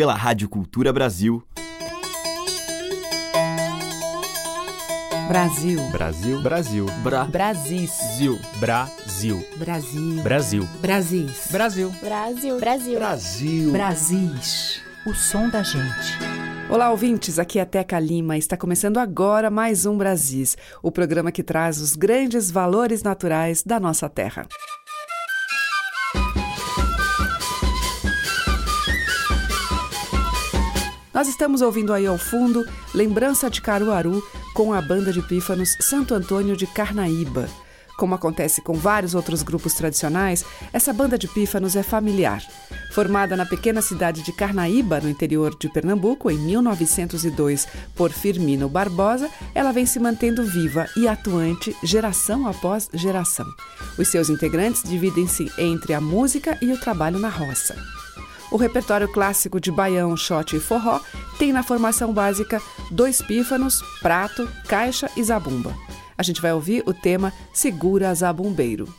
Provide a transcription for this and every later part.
pela Rádio Cultura Brasil. Brasil. Brasil. Brasil. Bra. Brasis. Zil. Brasil. Brasil. Brasil. Brasis. Brasil. Brasil. Brasil. Brasil. Brasis. O som da gente. Olá, ouvintes. Aqui é Teca Lima. Está começando agora mais um Brasis, o programa que traz os grandes valores naturais da nossa terra. Nós estamos ouvindo aí ao fundo Lembrança de Caruaru com a banda de pífanos Santo Antônio de Carnaíba. Como acontece com vários outros grupos tradicionais, essa banda de pífanos é familiar. Formada na pequena cidade de Carnaíba, no interior de Pernambuco, em 1902, por Firmino Barbosa, ela vem se mantendo viva e atuante geração após geração. Os seus integrantes dividem-se entre a música e o trabalho na roça. O repertório clássico de baião, shot e forró tem na formação básica dois pífanos, prato, caixa e zabumba. A gente vai ouvir o tema Segura Zabumbeiro.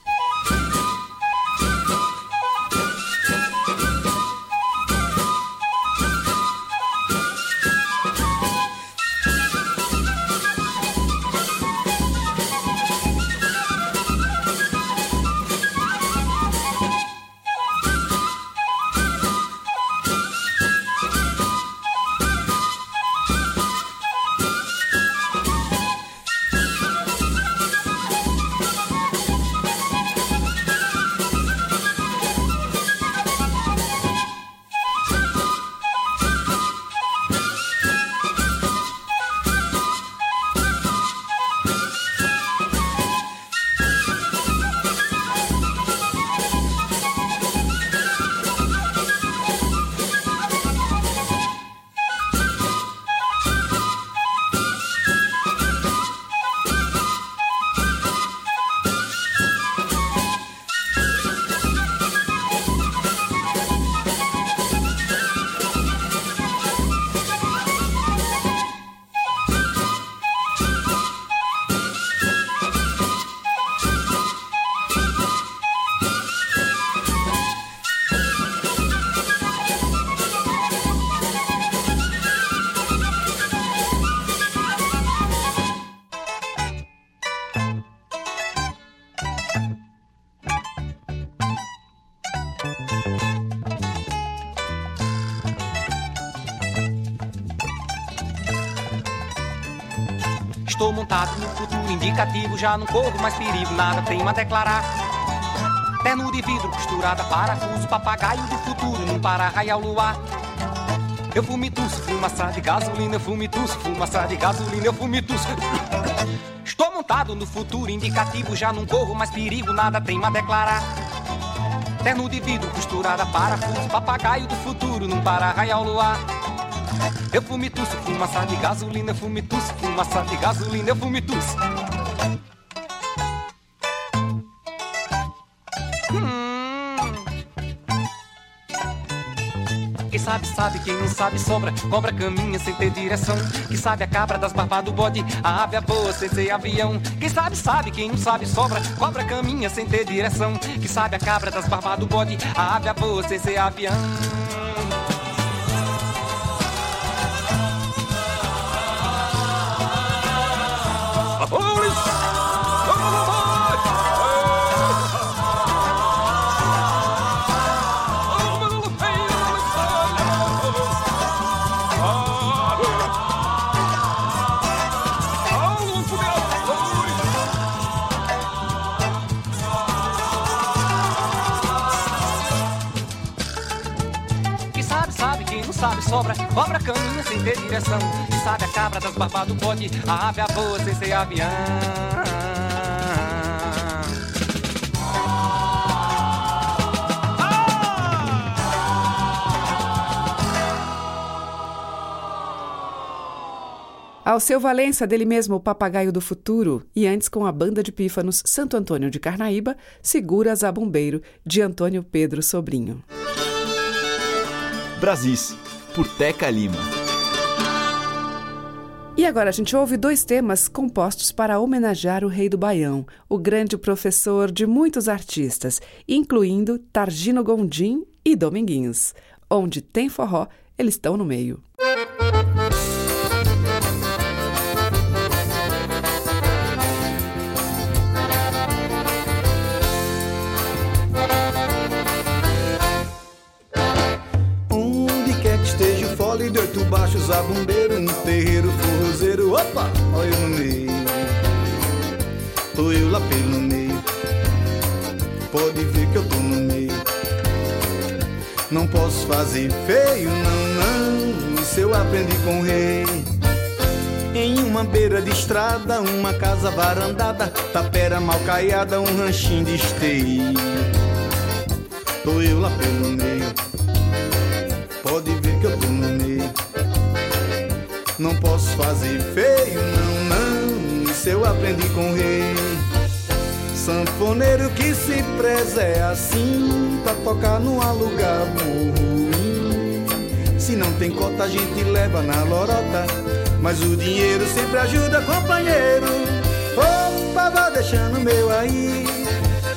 Indicativo, já não corro mais perigo, nada tenho a declarar. Terno de vidro costurada, parafuso, papagaio do futuro, num para-raio ao luar. Eu fumituço, fumaça de gasolina, eu fumituço, fumaça de gasolina, eu fumituço. Estou montado no futuro indicativo, já não corro mais perigo, nada tenho a declarar. Terno de vidro costurada, parafuso, papagaio do futuro, num para-raio ao luar. Eu fumituço, fumaça de gasolina, eu fumituço, fumaça de gasolina, eu fumituço. Sabe, sabe, quem não sabe, sobra. Cobra caminha sem ter direção. Quem sabe a cabra das barbas do bode, a ave a voa sem ser avião. Quem sabe, sabe, quem não sabe, sobra. Cobra caminha sem ter direção. Quem sabe a cabra das barbas do bode, a ave a voa sem ser avião. Sobra. Cobra caminha sem ter direção. Quem sabe a cabra das barbas do bode, a ave a voa sem ser avião. Alceu Valença, dele mesmo o Papagaio do Futuro, e antes com a banda de pífanos Santo Antônio de Carnaíba, Segura Zabumbeiro, de Antônio Pedro Sobrinho. Brasis, por Teca Lima. E agora a gente ouve dois temas compostos para homenagear o rei do Baião, o grande professor de muitos artistas, incluindo Targino Gondim e Dominguinhos. Onde tem forró, eles estão no meio. De oito baixos, a bombeiro, um terreiro, forrozeiro, opa, olha eu no meio. Tô eu lá pelo meio, pode ver que eu tô no meio. Não posso fazer feio, não, não, isso eu aprendi com o rei. Em uma beira de estrada, uma casa varandada, tapera mal caiada, um ranchinho de esteio. Tô eu lá pelo meio, que eu meio. Não posso fazer feio, não, não, isso eu aprendi com o rei. Sanfoneiro que se preza é assim, pra tocar num lugar ruim. Se não tem cota, a gente leva na lorota. Mas o dinheiro sempre ajuda, companheiro. Opa, vá deixando meu aí.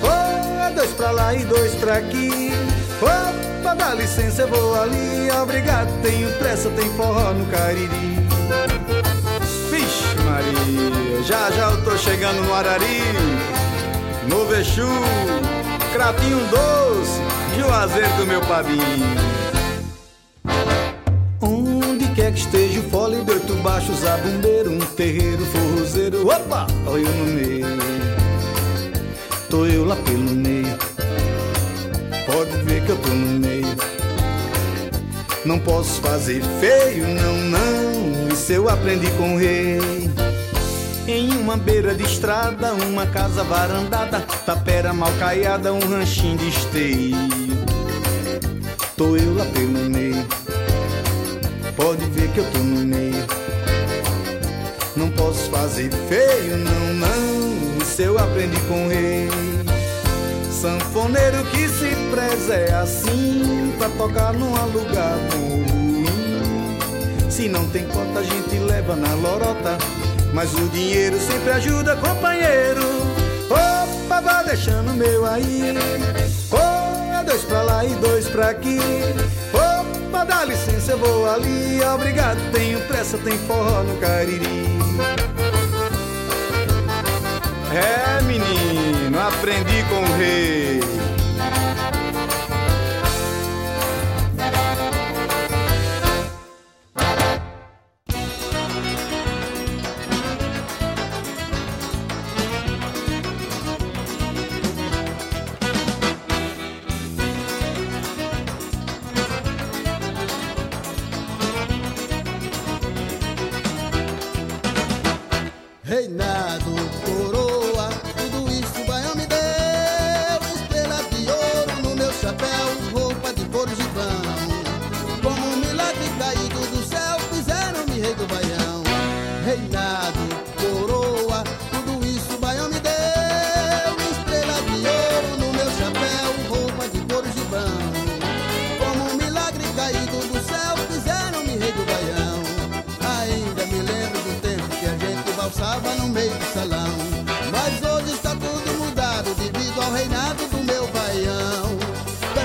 Oh, é dois pra lá e dois pra aqui. Opa, dá licença, eu vou ali. Obrigado, tenho pressa, tem forró no Cariri. Vixe, Maria, já já eu tô chegando no Arari. No Exu, Cratinho Doce, Juazeiro do meu Pabinho. Onde quer que esteja o fole de oito baixos, a bombeiro, um terreiro, forrozeiro, opa, olha no meio. Tô eu lá pelo meio, ver que eu tô no meio. Não posso fazer feio, não, não, isso eu aprendi com o rei. Em uma beira de estrada, uma casa varandada, tapera mal caiada, um ranchinho de esteio. Tô eu lá pelo meio, pode ver que eu tô no meio. Não posso fazer feio, não, não, isso eu aprendi com o rei. Sanfoneiro que se preza é assim, pra tocar num lugar ruim. Se não tem cota, a gente leva na lorota. Mas o dinheiro sempre ajuda, companheiro. Opa, vá deixando meu aí. É dois pra lá e dois pra aqui. Opa, dá licença, eu vou ali. Obrigado, tenho pressa, tem forró no Cariri. É, menino, aprendi com o rei.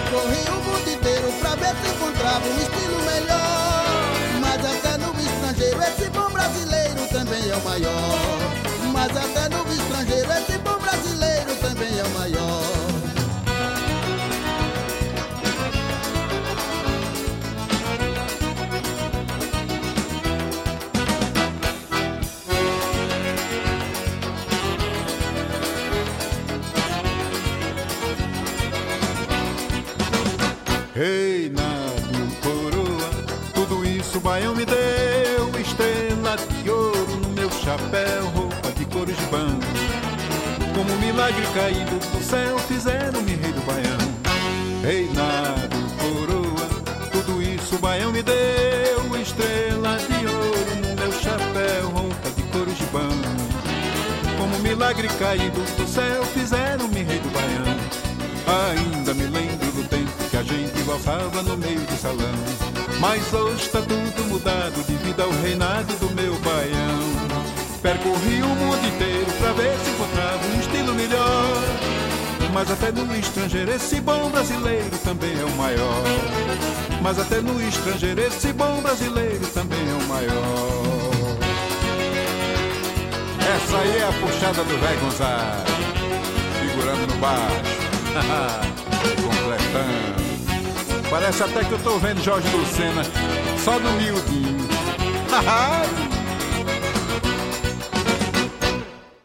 Percorri o mundo inteiro pra ver se encontrava um estilo melhor. Mas até no estrangeiro esse bom brasileiro também é o maior. Mas até Reinado, coroa, tudo isso o baião me deu. Estrela de ouro no meu chapéu, roupa de couro de banho. Como um milagre caído do céu, fizeram-me rei do baião. Reinado, coroa, tudo isso o baião me deu. Estrela de ouro no meu chapéu, roupa de couro de banho. Como um milagre caído do céu, fizeram-me rei do baião. Ainda a gente valsava no meio do salão. Mas hoje está tudo mudado devido ao reinado do meu baião. Percorri o mundo inteiro pra ver se encontrava um estilo melhor. Mas até no estrangeiro esse bom brasileiro também é o maior. Mas até no estrangeiro esse bom brasileiro também é o maior. Essa aí é a puxada do velho Gonzaga, segurando no baixo, completando. Parece até que eu tô vendo Jorge Lucena só no miudinho.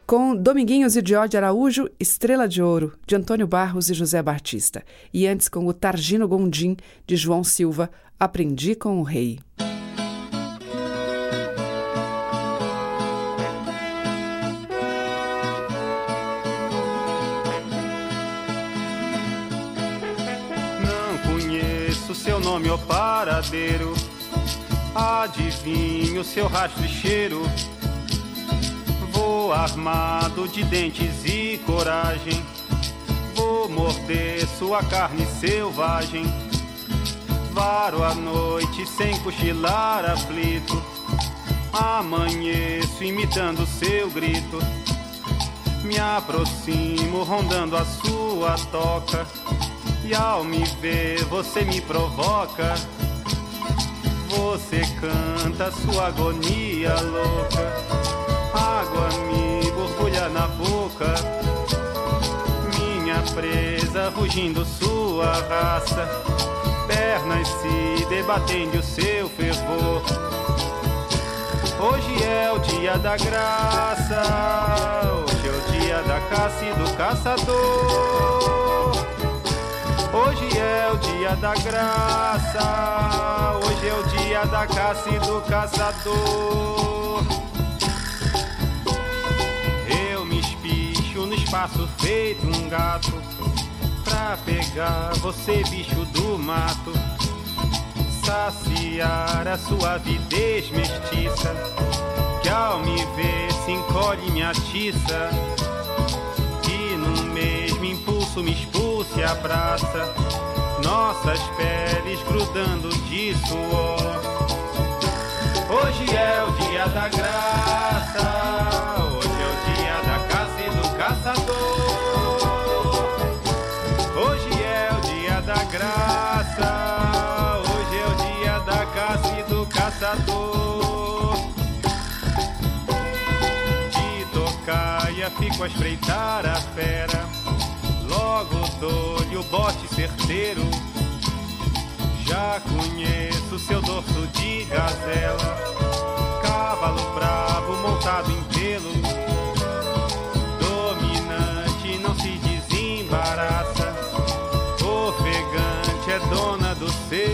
com Dominguinhos e Diode Araújo, Estrela de Ouro, de Antônio Barros e José Batista. E antes com o Targino Gondim, de João Silva, Aprendi com o Rei. Nome ou paradeiro, adivinho seu rastro e cheiro Vou armado de dentes e coragem. Vou morder sua carne selvagem. Varo a noite sem cochilar aflito. Amanheço imitando seu grito. Me aproximo rondando a sua toca. E ao me ver você me provoca. Você canta sua agonia louca água me borbulha na boca. Minha presa rugindo sua raça, pernas se debatendo o seu fervor. Hoje é o dia da graça, hoje é o dia da caça e do caçador. Hoje é o dia da graça, hoje é o dia da caça e do caçador. Faço feito um gato pra pegar você, bicho do mato. Saciar a sua avidez mestiça, que ao me ver se encolhe me atiça. Me expulse a praça, nossas peles grudando de suor. Hoje é o dia da graça caçador. Hoje é o dia da graça, hoje é o dia da caça e do caçador. De tocaia fico a espreitar a fera, logo dou-lhe o bote certeiro. Já conheço seu dorso de gazela, cavalo bravo montado em pelo é dona do seu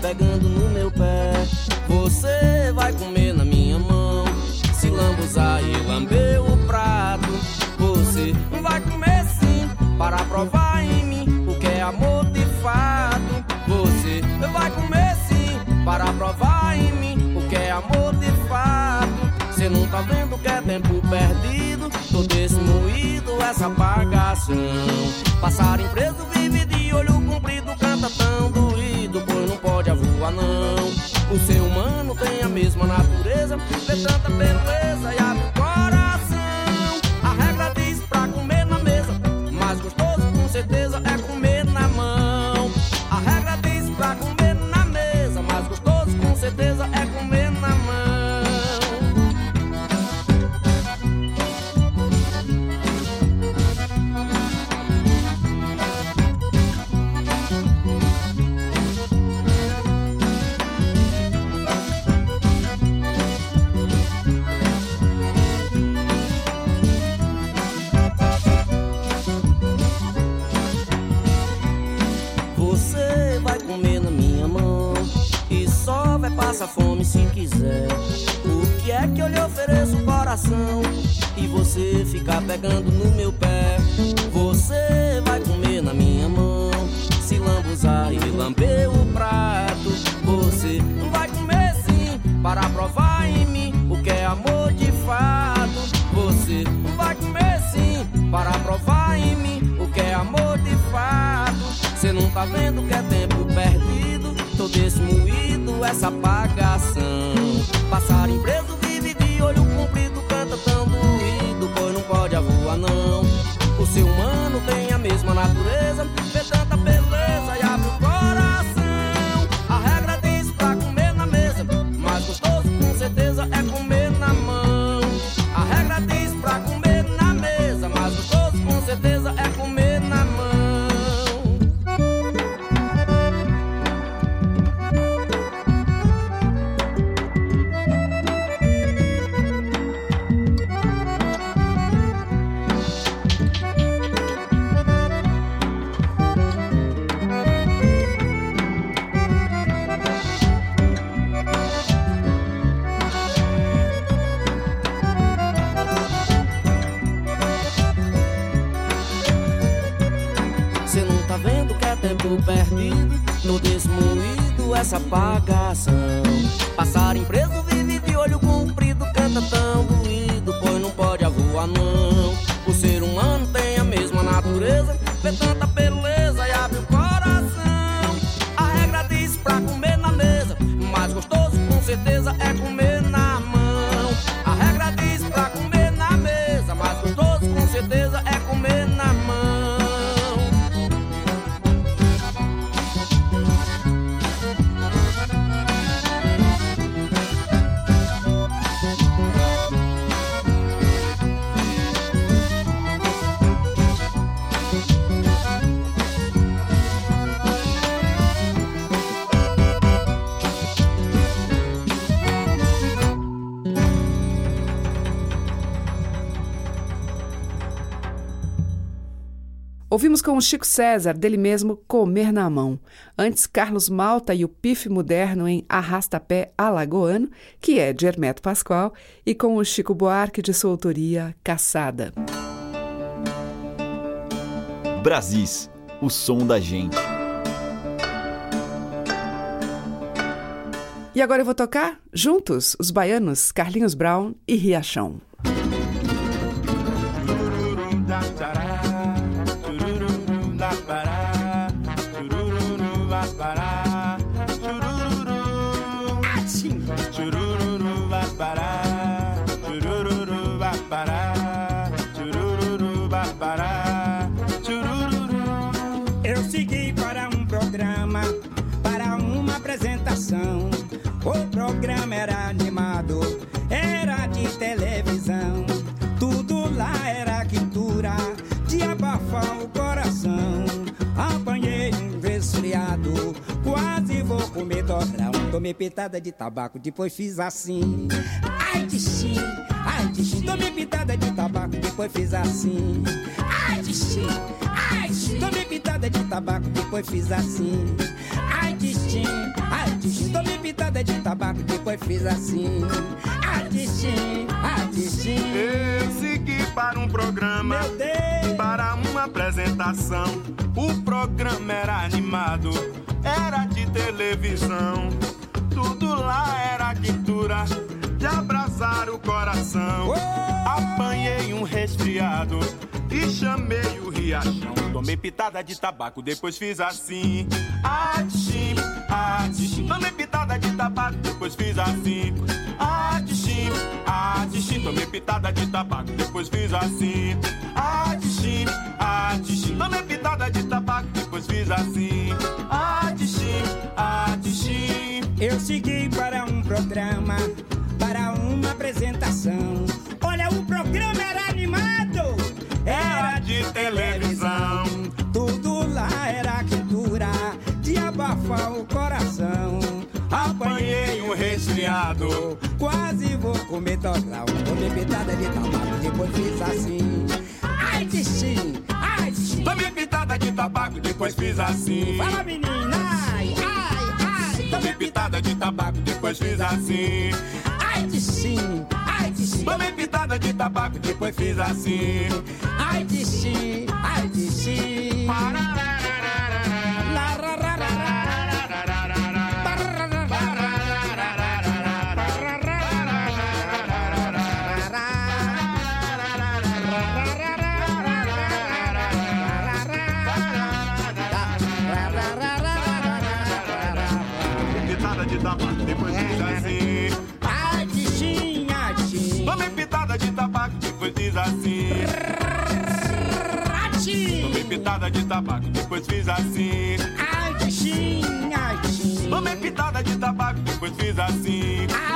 Pegando no meu pé? Você vai comer na minha mão, se lambuzar e lamber o prato. Você vai comer sim para provar em mim o que é amor de fato. Você vai comer sim para provar em mim o que é amor de fato. Cê não tá vendo que é tempo perdido, todo esse moído, essa apagação. Passarinho preso vive de olho comprido, canta tão não. O ser humano tem a mesma natureza, vê tanta beleza e abre quiser. O que é que eu lhe ofereço coração e você fica pegando no meu pé? Você vai comer na minha mão, se lambuzar e lamber o prato. Você vai comer sim para provar em mim o que é amor de fato. Você vai comer sim para provar em mim o que é amor de fato. Cê não tá vendo que é tempo perdido, todo esse moído, essa apagação. Ouvimos com o Chico César, dele mesmo, Comer na Mão. Antes, Carlos Malta e o Pife Moderno em Arrastapé Alagoano, que é de Hermeto Pascoal, e com o Chico Buarque de sua autoria, Caçada. Brasis, o som da gente. E agora eu vou tocar, juntos, os baianos Carlinhos Brown e Riachão. O programa era animado, era de televisão. Tudo lá era quintura, de abafar o coração. Apanhei um resfriado, quase vou comer dobrão. Tomei pitada de tabaco, depois fiz assim. Ai, de xim, ai, xim. Tomei pitada de tabaco, depois fiz assim. Ai, xim, ai, xim. Tomei pitada de tabaco, depois fiz assim. Ai, xim, ai, xim. Tomei pitada de tabaco, depois fiz assim. Ai, xim, ai, xim. Eu segui para um programa, para uma apresentação. O programa era animado, era de televisão. Tudo lá era quintura, de abraçar o coração. Apanhei um resfriado e chamei o riachão. Tomei pitada de tabaco, depois fiz assim. Atchim, atchim. Tomei pitada de tabaco, depois fiz assim. Atchim, atchim. Tomei pitada de tabaco, depois fiz assim. Atchim, atchim. Tomei pitada de tabaco, depois fiz assim. Atchim, atchim. Eu segui para um programa, para uma apresentação. Olha, o programa era animado, era de televisão. Tudo lá era quintura, de abafar o coração. Apanhei um resfriado, quase vou comer dobrão. Tomei pitada de tabaco, depois fiz assim. Ai, de xim, ai, xim. Tomei pitada de tabaco, depois fiz assim. Fala, menina, ai, ai, ai. Tomei pitada de tabaco, depois fiz assim. Xim, ai, de xim. Tomei pitada de tabaco, depois fiz assim. Ai, de xim, ai, de xim. Pitada depois fiz assim. Tomei pitada de tabaco, depois fiz assim. Ai, xim, ai, xim. Tomei pitada de tabaco, depois fiz assim. Ai,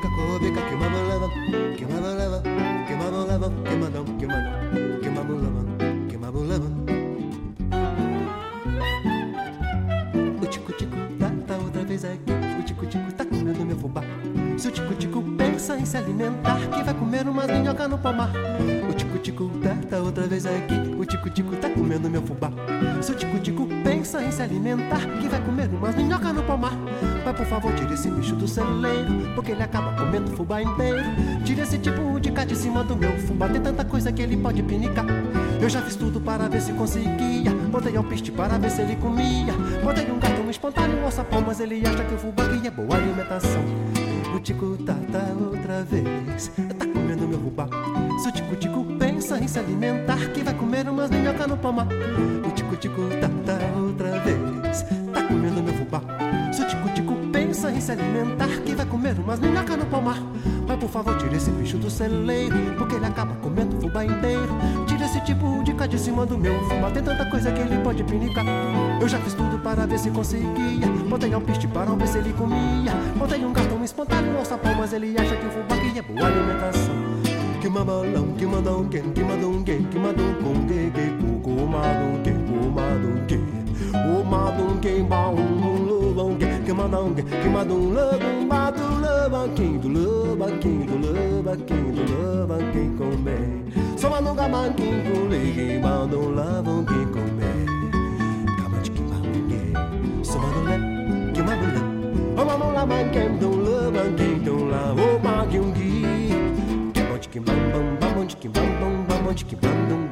Cobica, cobica, cobica, quimabulabam, quimabulabam, quimabulabam, quemadão, quemadão, quimabulabam, quimabulabam. O tico-tico tá, tá outra vez aqui, o tico-tico tá comendo meu fubá. Se o tico-tico pensa em se alimentar, que vai comer umas minhoca no pomar. O tico-tico tá, tá outra vez aqui, o tico-tico tá comendo meu fubá. Se o tico-tico pensa em se alimentar, que vai esse bicho do celeiro, porque ele acaba comendo fubá inteiro. Tire esse tipo de cá de cima do meu fubá, tem tanta coisa que ele pode pinicar. Eu já fiz tudo para ver se conseguia. Botei alpiste para ver se ele comia. Botei um gato no espontâneo, um alçapão, mas ele acha que o fubá que é boa alimentação. O tico tá outra vez, tá comendo meu fubá. Se o tico tico pensa em se alimentar, que vai comer umas minhoca no pomar. Esse bicho do celeiro, porque ele acaba comendo fubá inteiro. Tire esse tipo de cá de cima do meu fubá, tem tanta coisa que ele pode pinicar. Eu já fiz tudo para ver se conseguia. Botei alpiste para ver se ele comia. Botei um cartão espontâneo no sapão, mas ele acha que o fubá que é boa alimentação. Que mamalão, que mandam quem, que mandam quem, que mandam com que, que cuco, madam quem, o madam quem. O madam quem, baum, lobão quem, que mandam quem, que mandam lobão, madam quem, do loba quem, do loba quem, do loba quem come. Mandam gaman quem, com lei, mandam lavam quem come. Gamante que mandam só mandam lé, que mandam lé. O mamão lá man quem, do quem, do lá, o maguinho que bam bam bam que bam bam bam que bam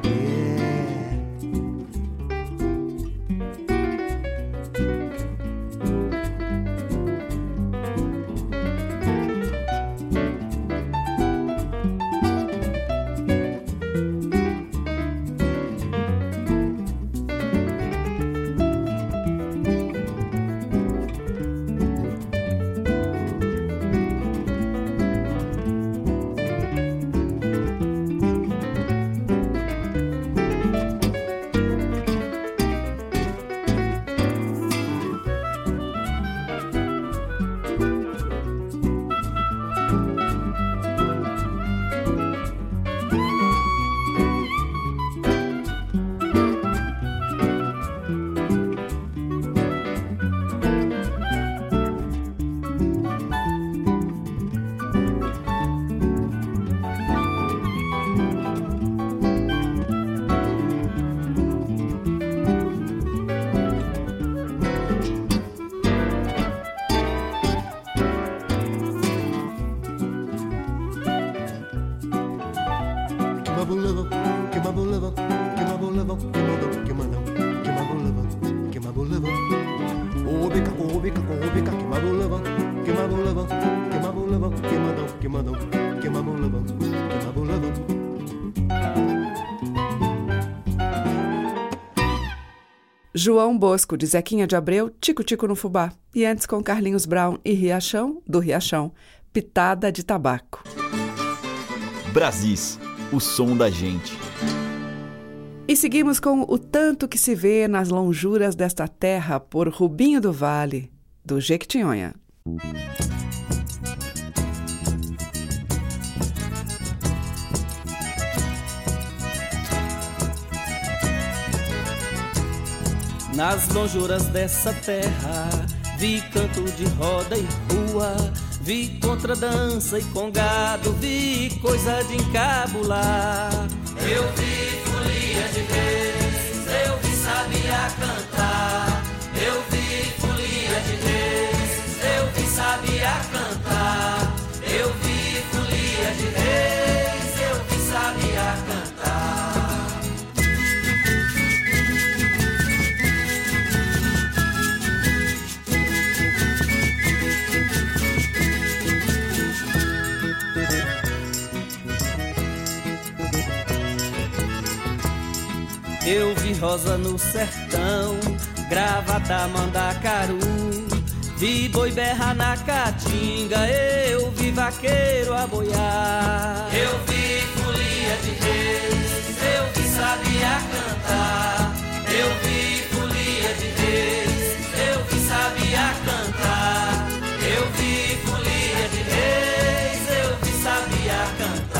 João Bosco, de Zequinha de Abreu, Tico Tico no Fubá. E antes com Carlinhos Brown e Riachão, do Riachão, Pitada de Tabaco. Brasis, o som da gente. E seguimos com O Tanto que se vê nas lonjuras desta terra por Rubinho do Vale, do Jequitinhonha. Nas lonjuras dessa terra vi canto de roda e rua, vi contradança e congado, vi coisa de encabular. Eu vi folia de reis, eu vi sabia cantar. Eu vi folia de reis, eu vi sabia cantar. Eu vi Eu vi rosa no sertão, gravata mandacaru. Vi boi berra na caatinga, eu vi vaqueiro a boiar. Eu vi folia de reis, eu vi sabia cantar. Eu vi folia de reis, eu vi sabia cantar. Eu vi folia de reis, eu vi sabia cantar.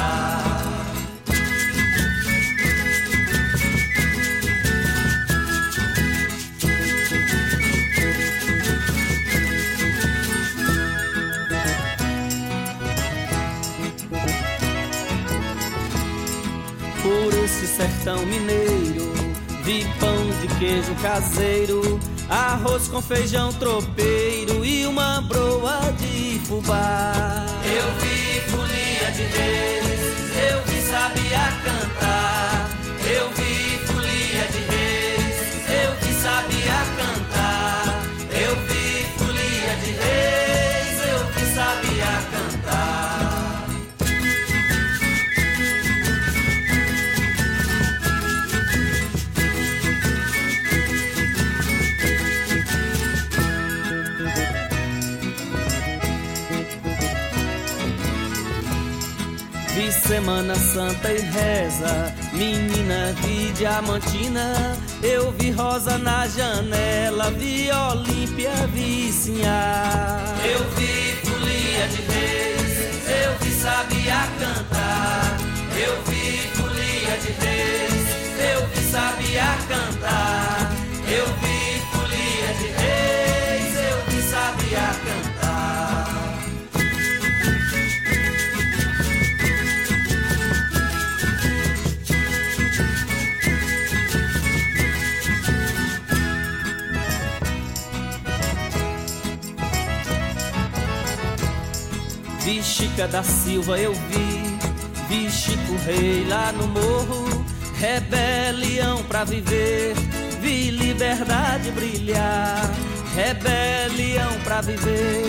sertão mineiro. Vi pão de queijo caseiro, arroz com feijão tropeiro e uma broa de fubá. Eu vi folia de reis, eu vi sabia cantar. Semana Santa e reza, menina de diamantina. Eu vi rosa na janela, vi Olímpia, vi. Eu vi folia de reis, eu vi sabia cantar. Eu vi folia de reis, eu vi sabia cantar. Eu vi folia de reis, eu vi sabia cantar. Vi Chica da Silva, eu vi. Vi Chico Rei lá no morro. Rebelião pra viver. Vi liberdade brilhar. Rebelião pra viver.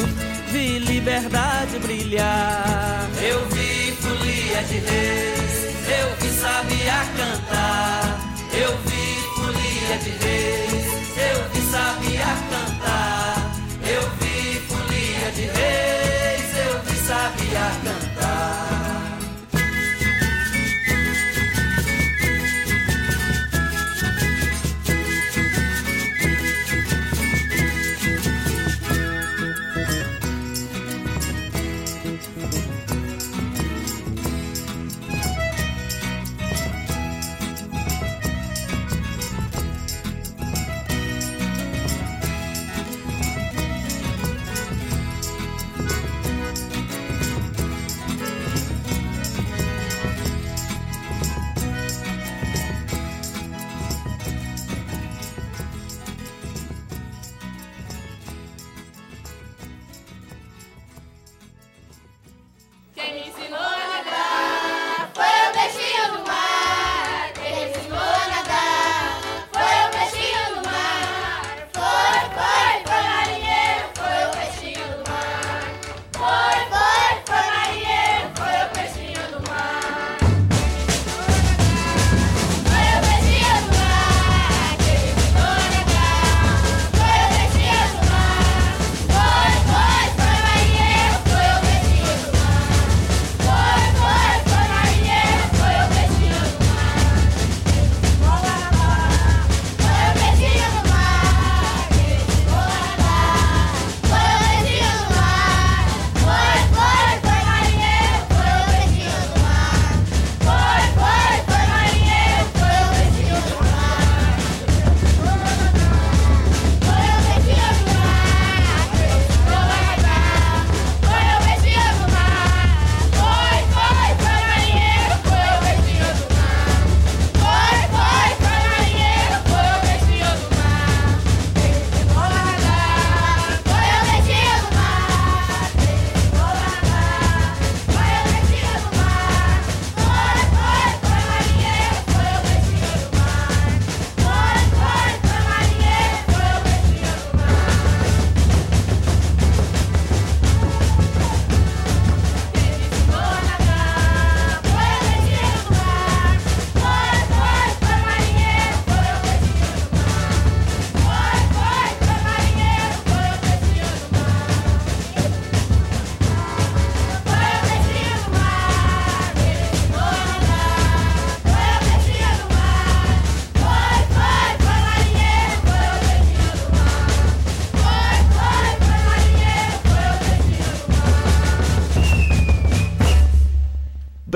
Vi liberdade brilhar. Eu vi folia de reis. Eu vi sabia cantar. Eu vi folia de reis.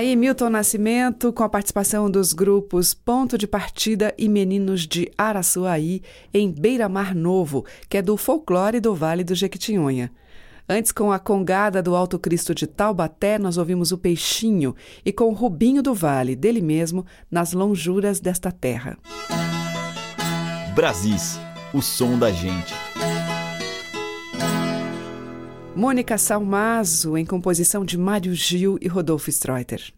Aí, Milton Nascimento, com a participação dos grupos Ponto de Partida e Meninos de Araçuaí, em Beira-Mar Novo, que é do folclore do Vale do Jequitinhonha. Antes, com a Congada do Alto Cristo de Taubaté, nós ouvimos o Peixinho, e com o Rubinho do Vale, dele mesmo, nas lonjuras desta terra. Brasis, o som da gente. Mônica Salmazo, em composição de Mário Gil e Rodolfo Streuter.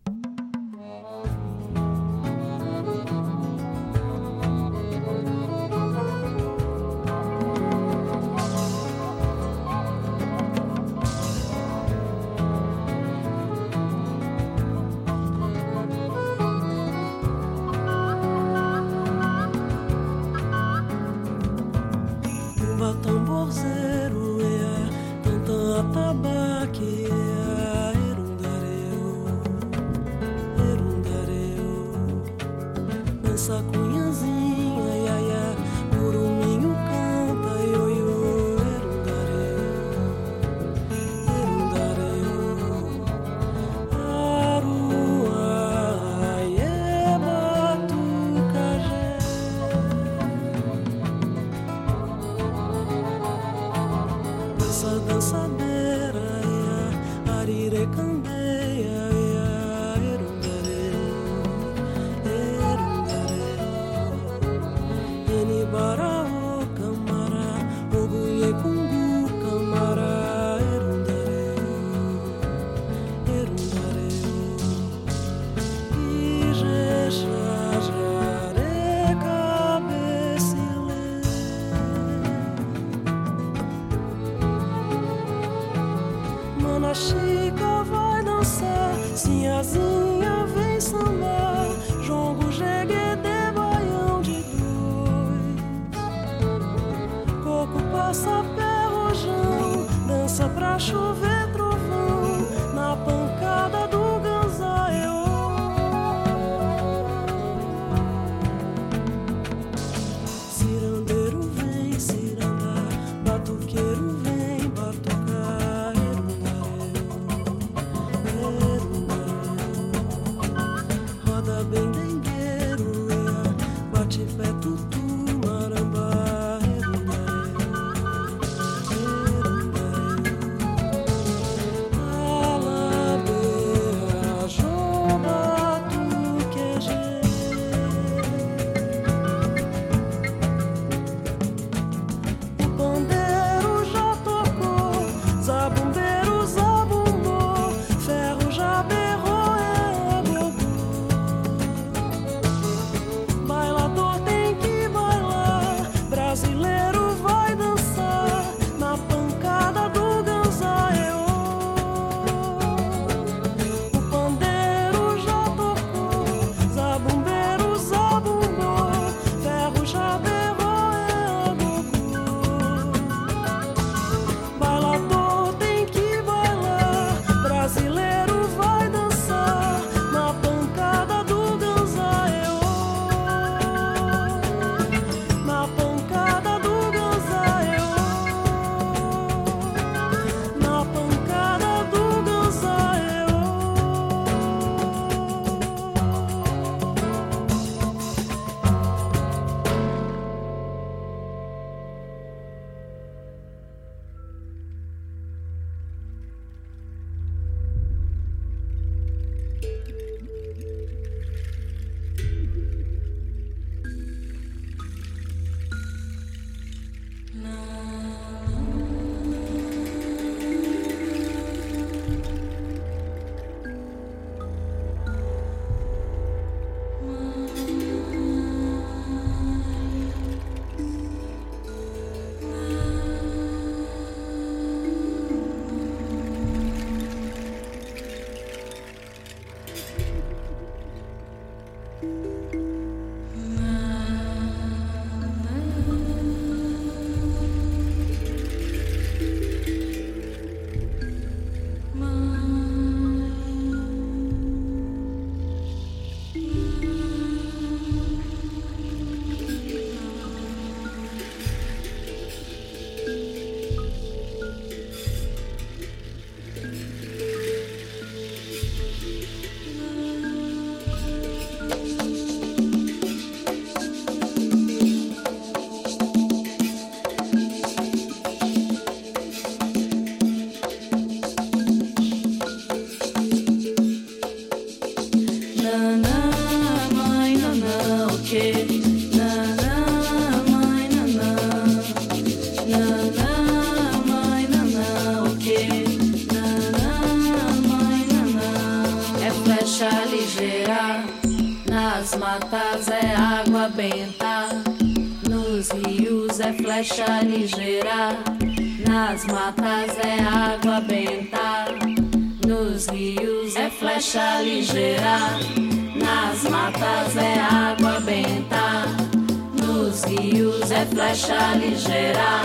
Flecha ligeira,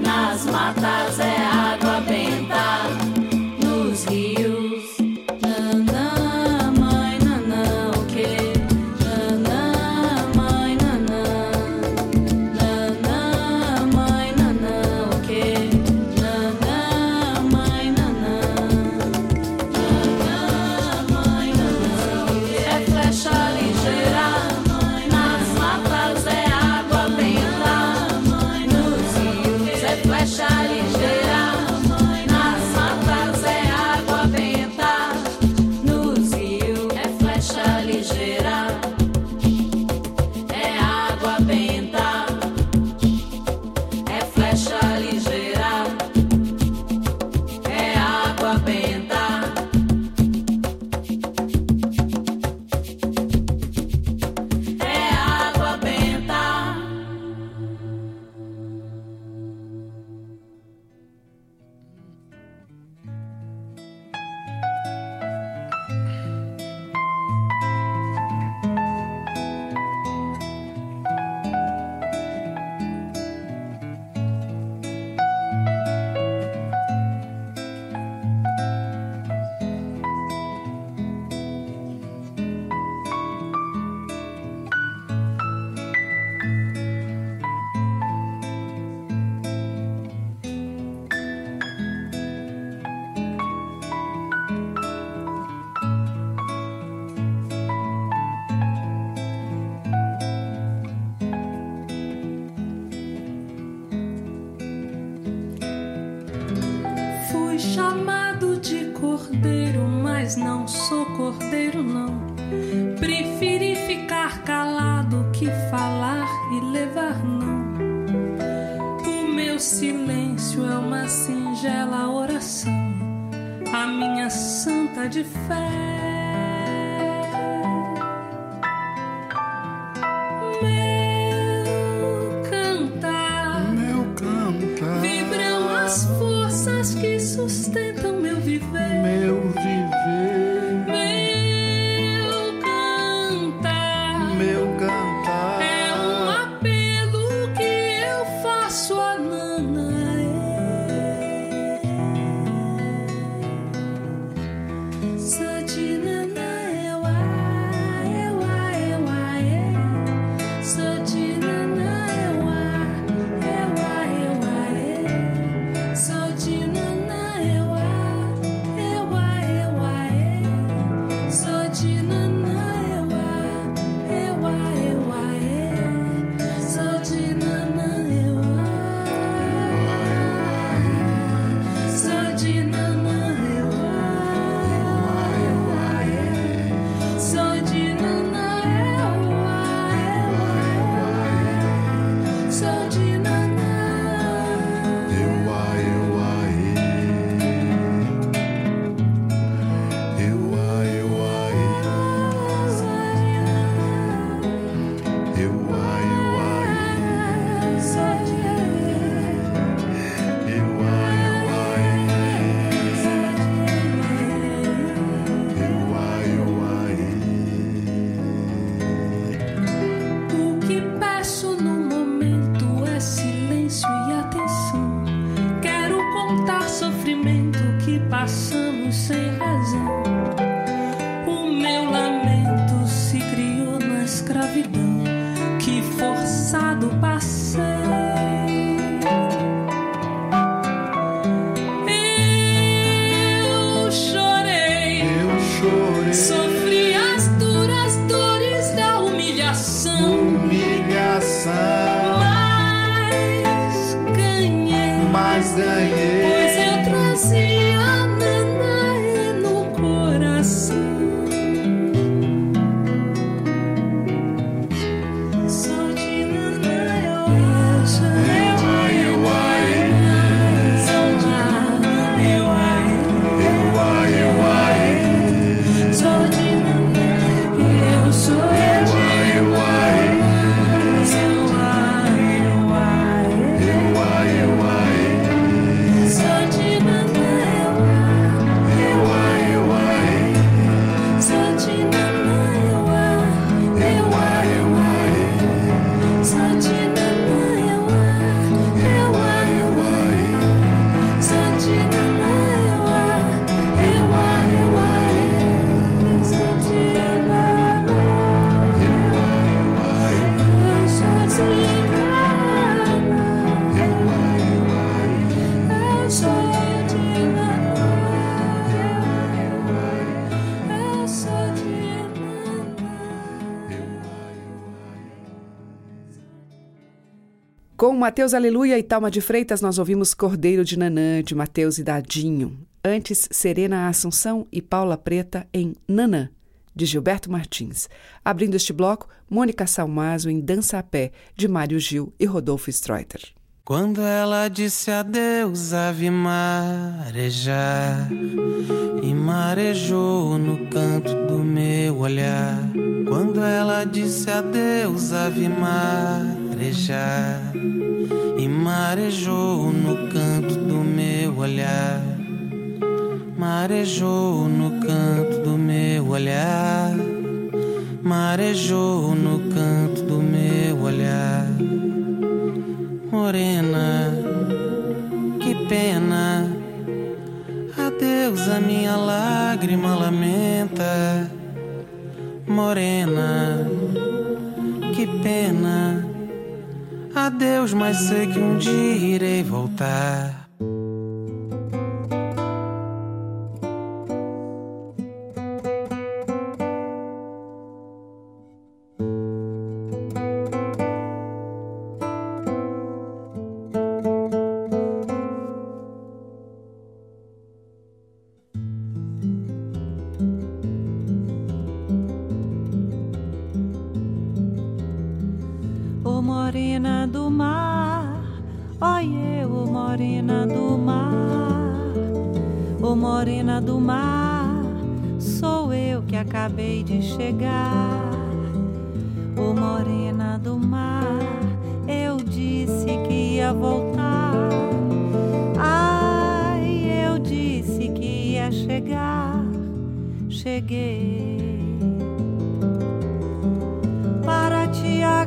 nas matas é água Meu Mateus Aleluia e Talma de Freitas, nós ouvimos Cordeiro de Nanã, de Mateus e Dadinho. Antes, Serena Assunção e Paula Preta em Nanã, de Gilberto Martins. Abrindo este bloco, Mônica Salmazo em Dança a Pé, de Mário Gil e Rodolfo Streuter. Quando ela disse adeus, a vi marejar e marejou no canto do meu olhar. Quando ela disse adeus, a vi marejar e marejou no canto do meu olhar. Marejou no canto do meu olhar. Marejou no canto do meu olhar. Morena, que pena. Adeus, a minha lágrima lamenta. Morena, que pena. Adeus, mas sei que um dia irei voltar.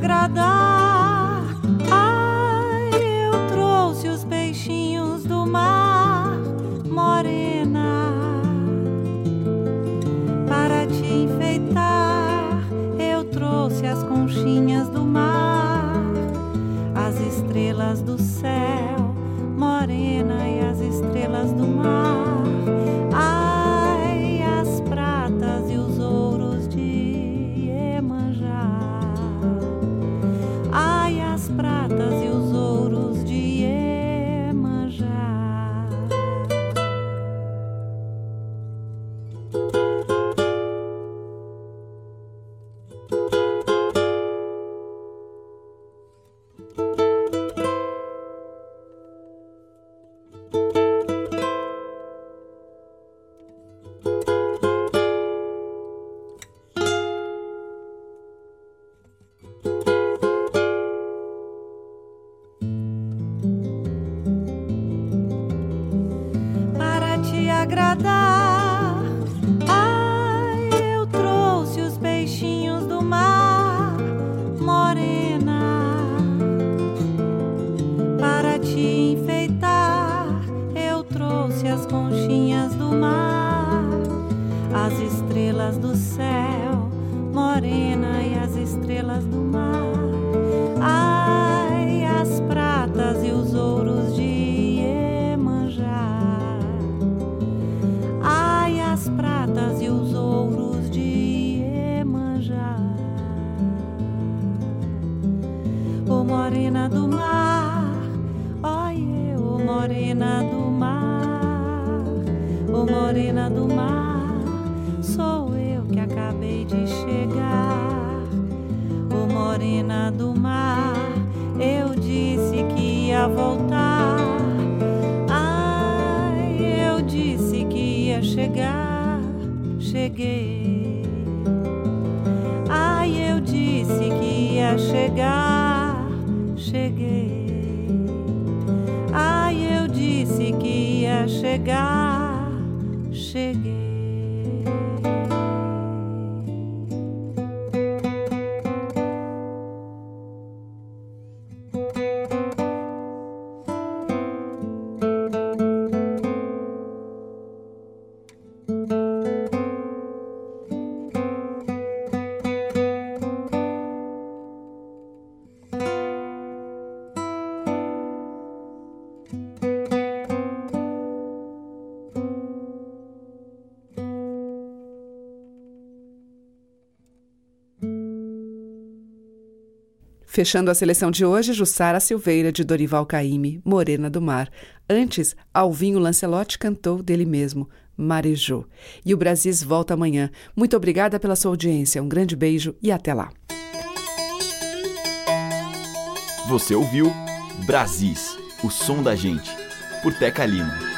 Agradar. Ai, eu trouxe os peixinhos do mar, morena, para te enfeitar. Eu trouxe as conchinhas do mar, as estrelas do céu, morena do mar, olha eu, morena do mar, ô morena do mar, sou eu que acabei de chegar. Ô morena do mar, eu disse que ia voltar. Ia Fechando a seleção de hoje, Jussara Silveira, de Dorival Caymmi, Morena do Mar. Antes, Alvinho Lancelotti cantou dele mesmo, Marejou. E o Brasis volta amanhã. Muito obrigada pela sua audiência. Um grande beijo e até lá. Você ouviu Brasis, o som da gente, por Teca Lima.